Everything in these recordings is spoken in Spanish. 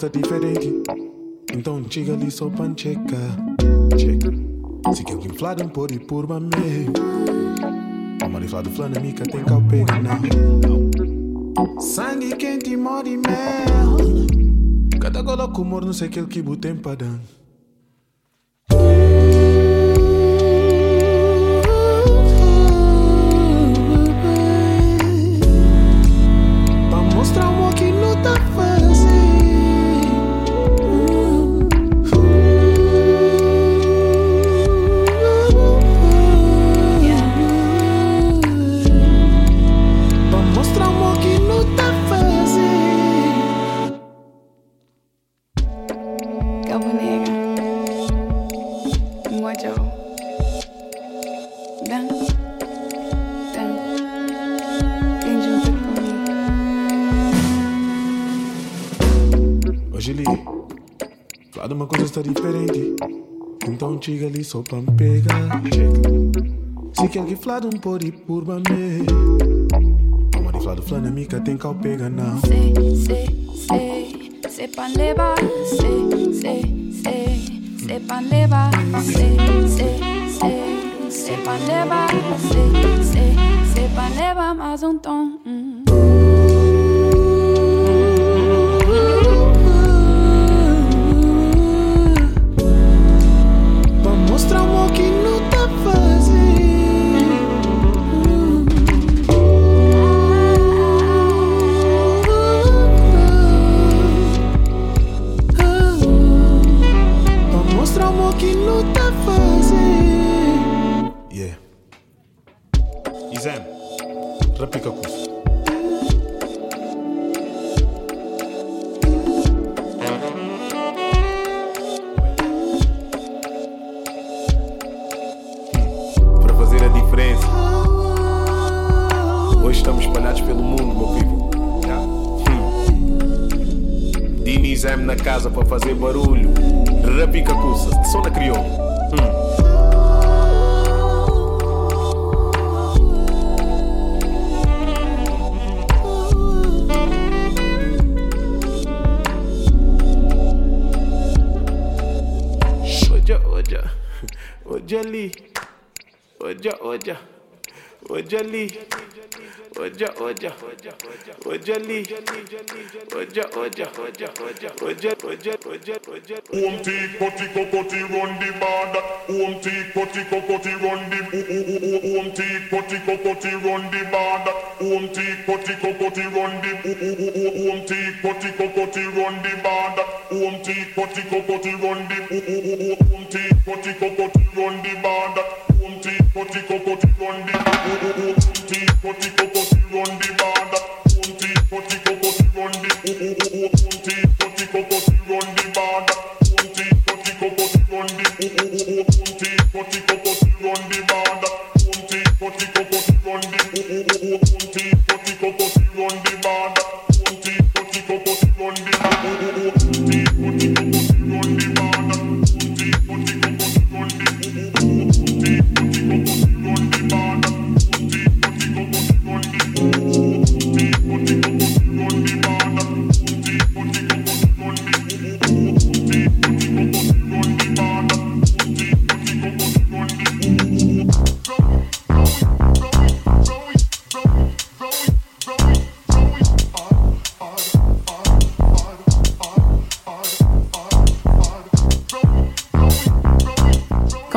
gosta diferente. Então diga ali só pancheca. Checa. Se que eu inflado um por e por mamê. Amor inflado flanamica é tem calpena. Sangue quente, e e mel. Cada gola com humor, não sei que ele que botem pra dan. Pra mostrar chega ali só pra me pegar. Se quer que flado um pode por bamê. A mariflado flana mica tem cal pega não. Sei, sei, sei, sei pra levar. Sei, sei, sei, sei pra levar. Sei, sei, sei, sei pra levar. Sei, sei, sei pra levar mais um tom. casa para fazer barulho. Rapica cuça, só na crioula. Hum. Oja, oja, oja ali, oja, oja, oja ali. oja oja ojali oja oja oja oja oja oja oja oja. Om ti koti kokoti run the border Om ti koti kokoti run the Om ti koti kokoti run the border Om ti koti kokoti run the Om ti koti kokoti run the border Om ti koti kokoti run the Om ti koti kokoti run the border run the border.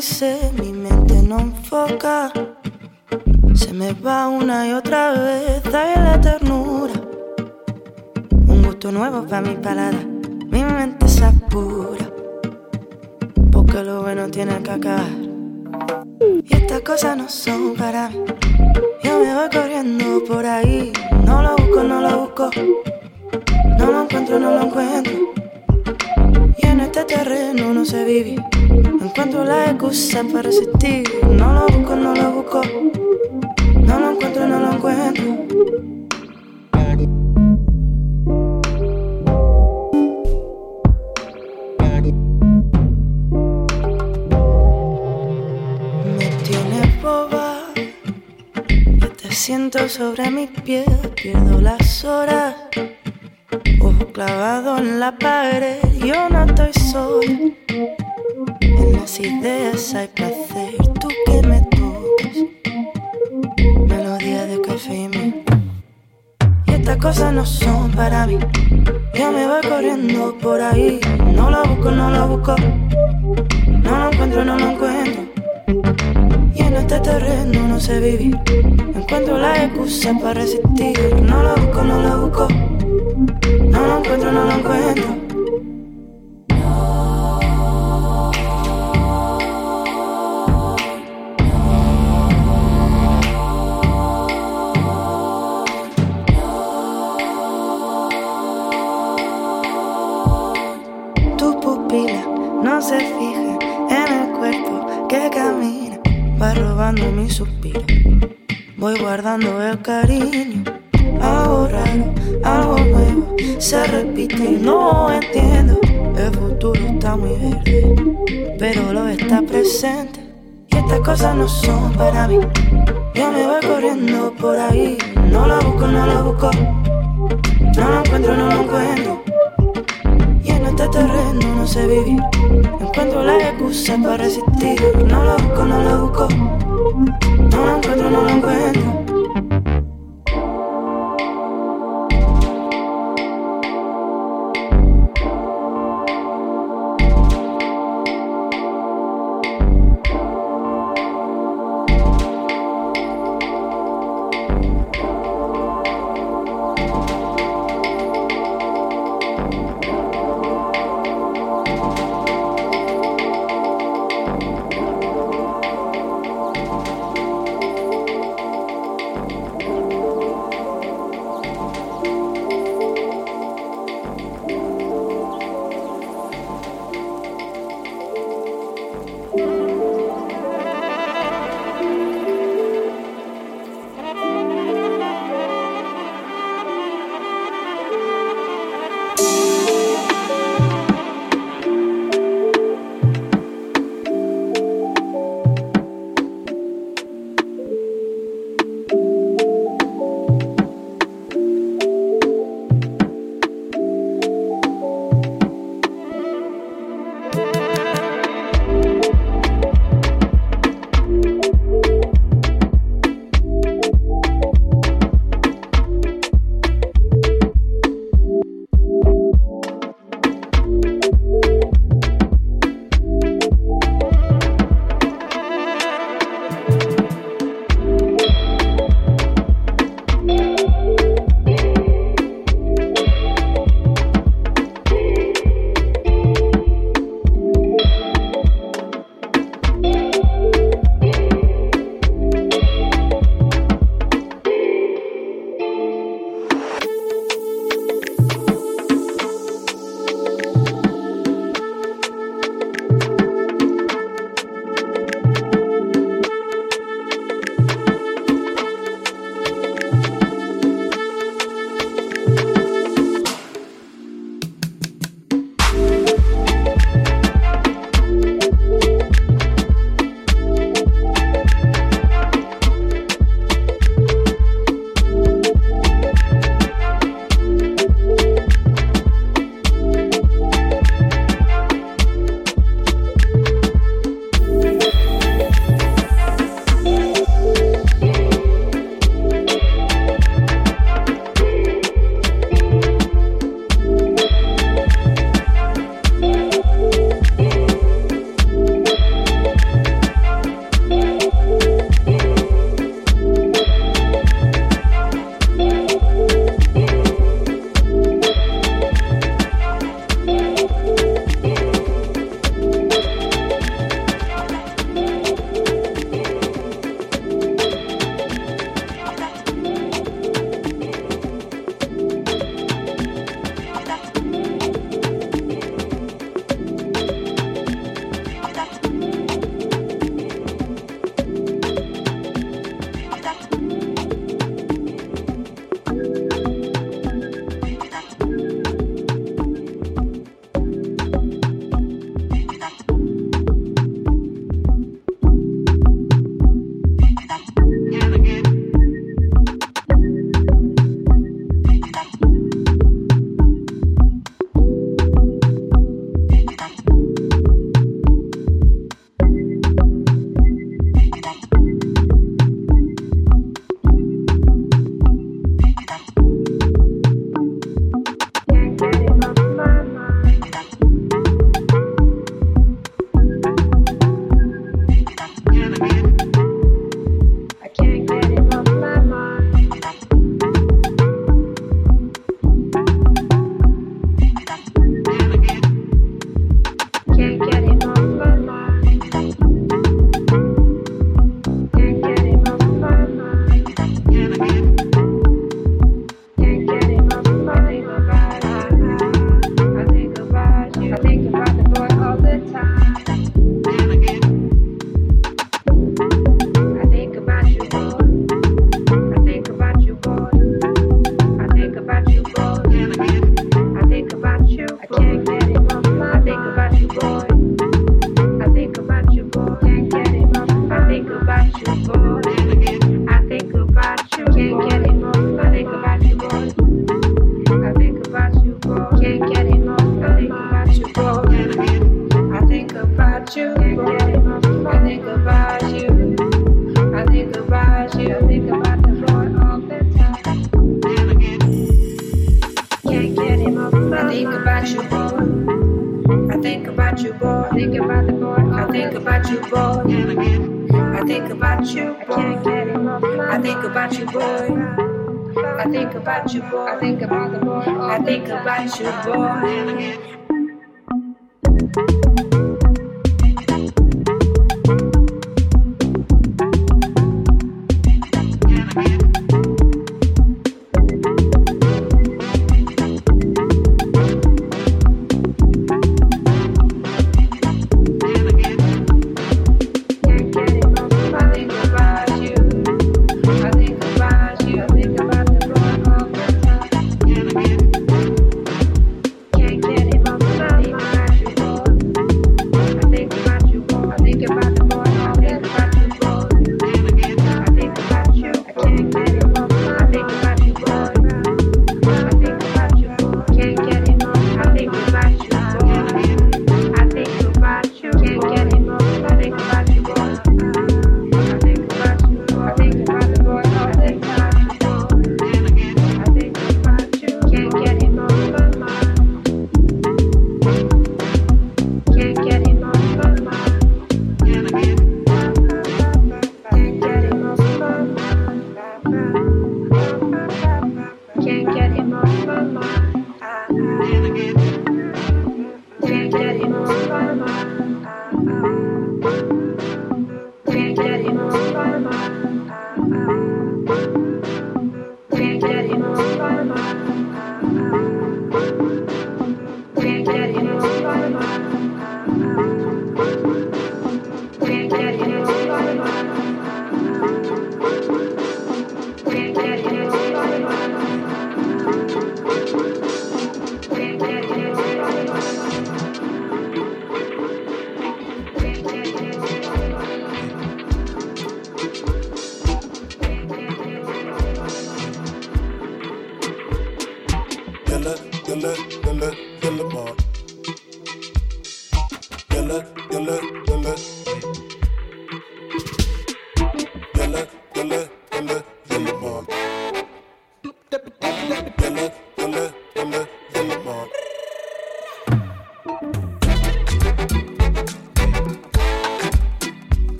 Para mi mente no enfoca. Se me va una y otra vez, hay la ternura. Un gusto nuevo para mi palada, mi mente se apura. Porque lo bueno tiene que acabar. Y estas cosas no son para mí. Yo me voy corriendo por ahí, no lo busco, no lo busco. No lo encuentro, no lo encuentro. Terreno no se vive encuentro la excusa para resistir. No lo busco, no lo busco. No lo encuentro, no lo encuentro. Me tiene boba. Yo te siento sobre mis pies. Pierdo las horas. Clavado en la pared. Yo no estoy sola las ideas hay placer, tú que me tocas. Melodía de café y estas cosas no son para mí. Yo me voy corriendo por ahí. No lo busco, no lo busco. No lo encuentro, no lo encuentro. Y en este terreno no sé vivir. Encuentro la excusa para resistir. No lo busco, no lo busco. No lo encuentro, no lo encuentro. se fija en el cuerpo que camina, va robando mi suspiro. Voy guardando el cariño, algo raro, algo nuevo, se repite y no entiendo. El futuro está muy verde, pero lo está presente. Y estas cosas no son para mí. Yo me voy corriendo por ahí, no lo busco, no lo busco. No lo encuentro, no lo encuentro este terreno no sé vivir. Encuentro la excusa para resistir. No lo busco, no lo busco. No lo encuentro, no lo encuentro.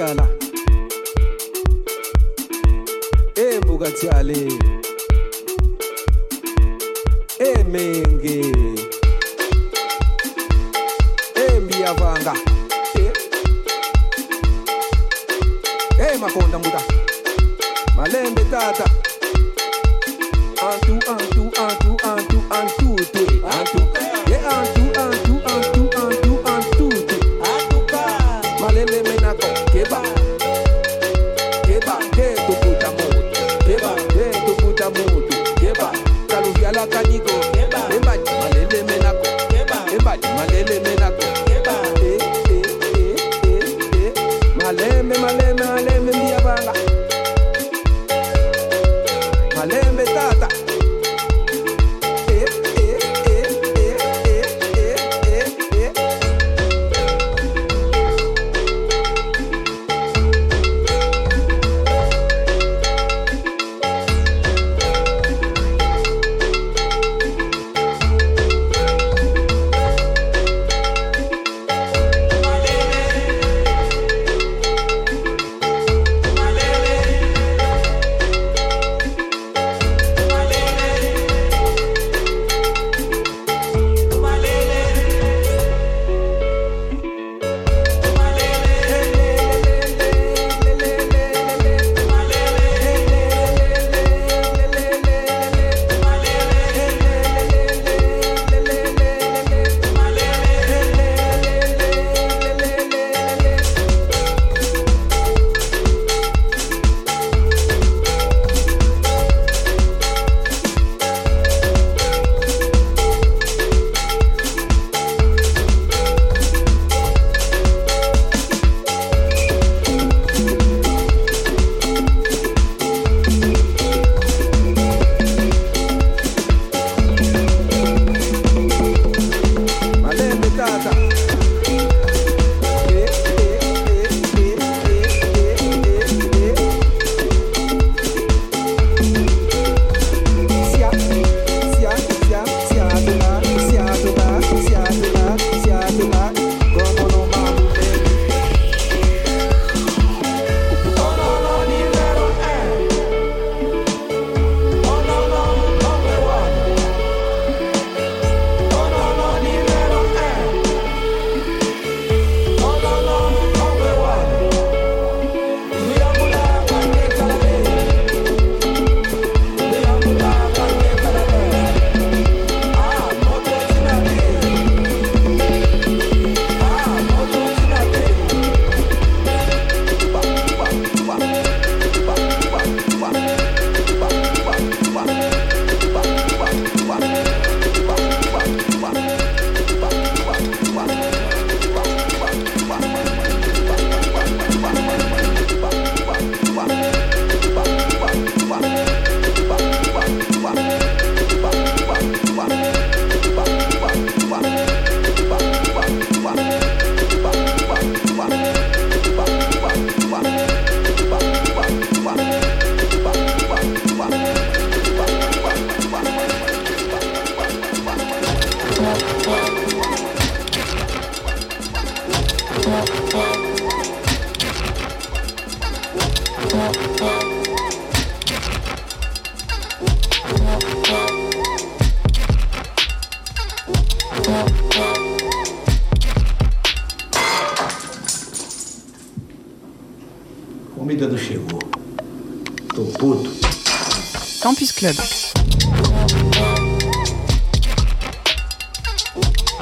tyala embuka tyale emenge embiyavanga emakonda mbuta malembe tata antu antu antu antu antutwe antu, antu, antu, antu, antu, antu, antu, antu, antu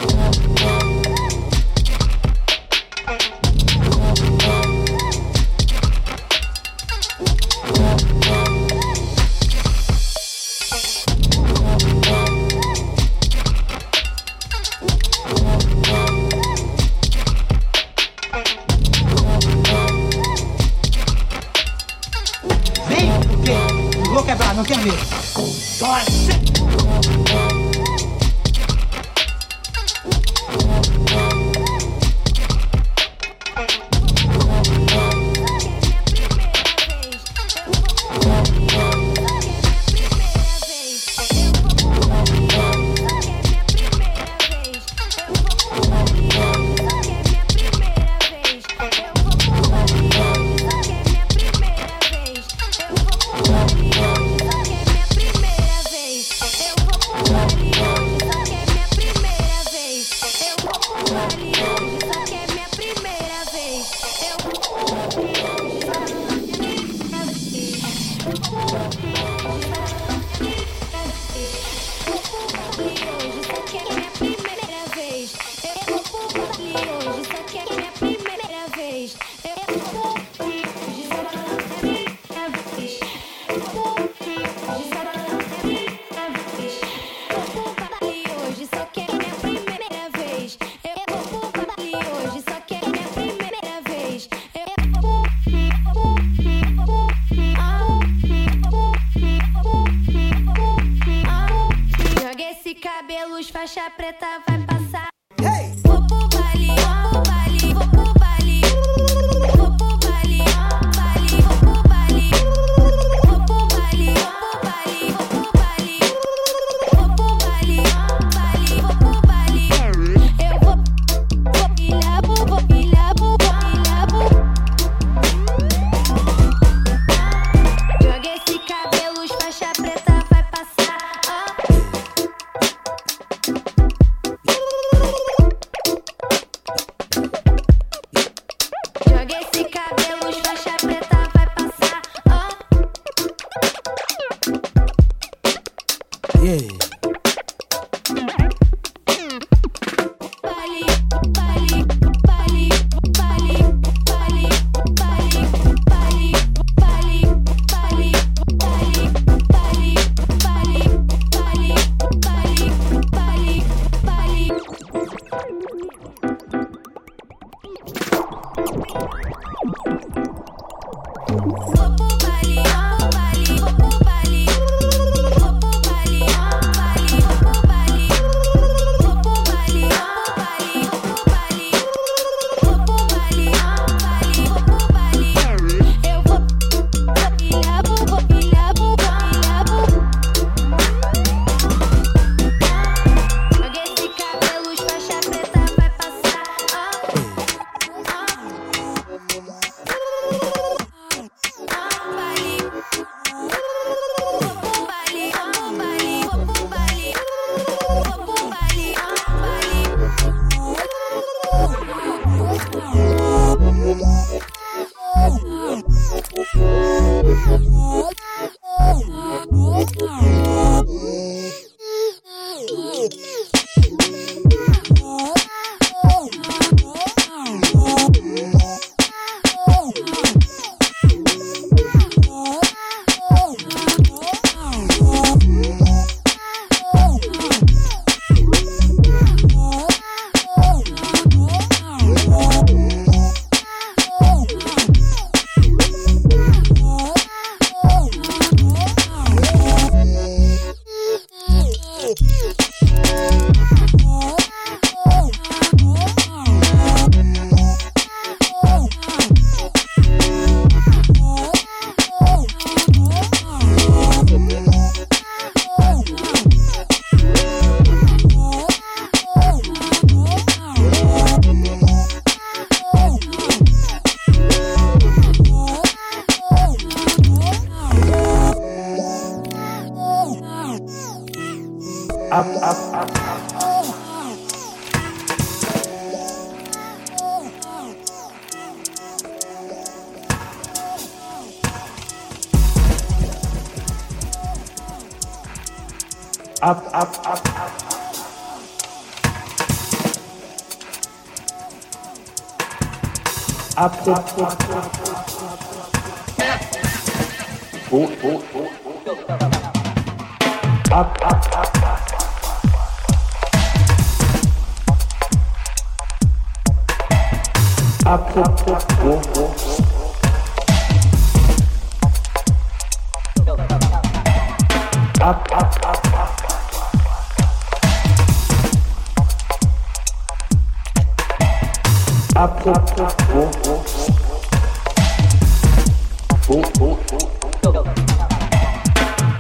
Thank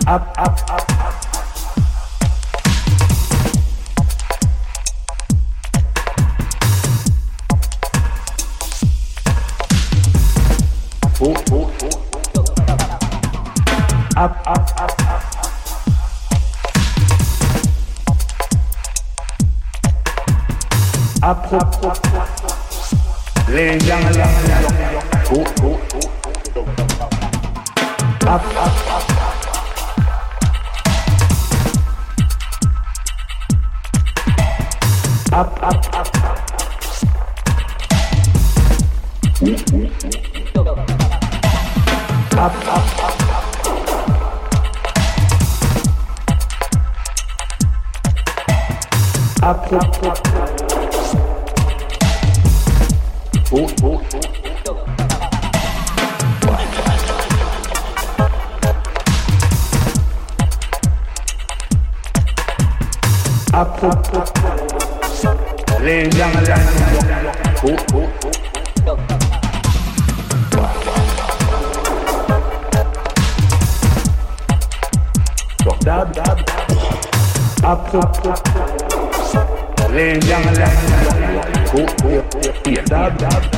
Up, up, up. Oh, oh, oh. Up, up. Oh, oh, oh. Up, up, up. up, up, up. Les gens go.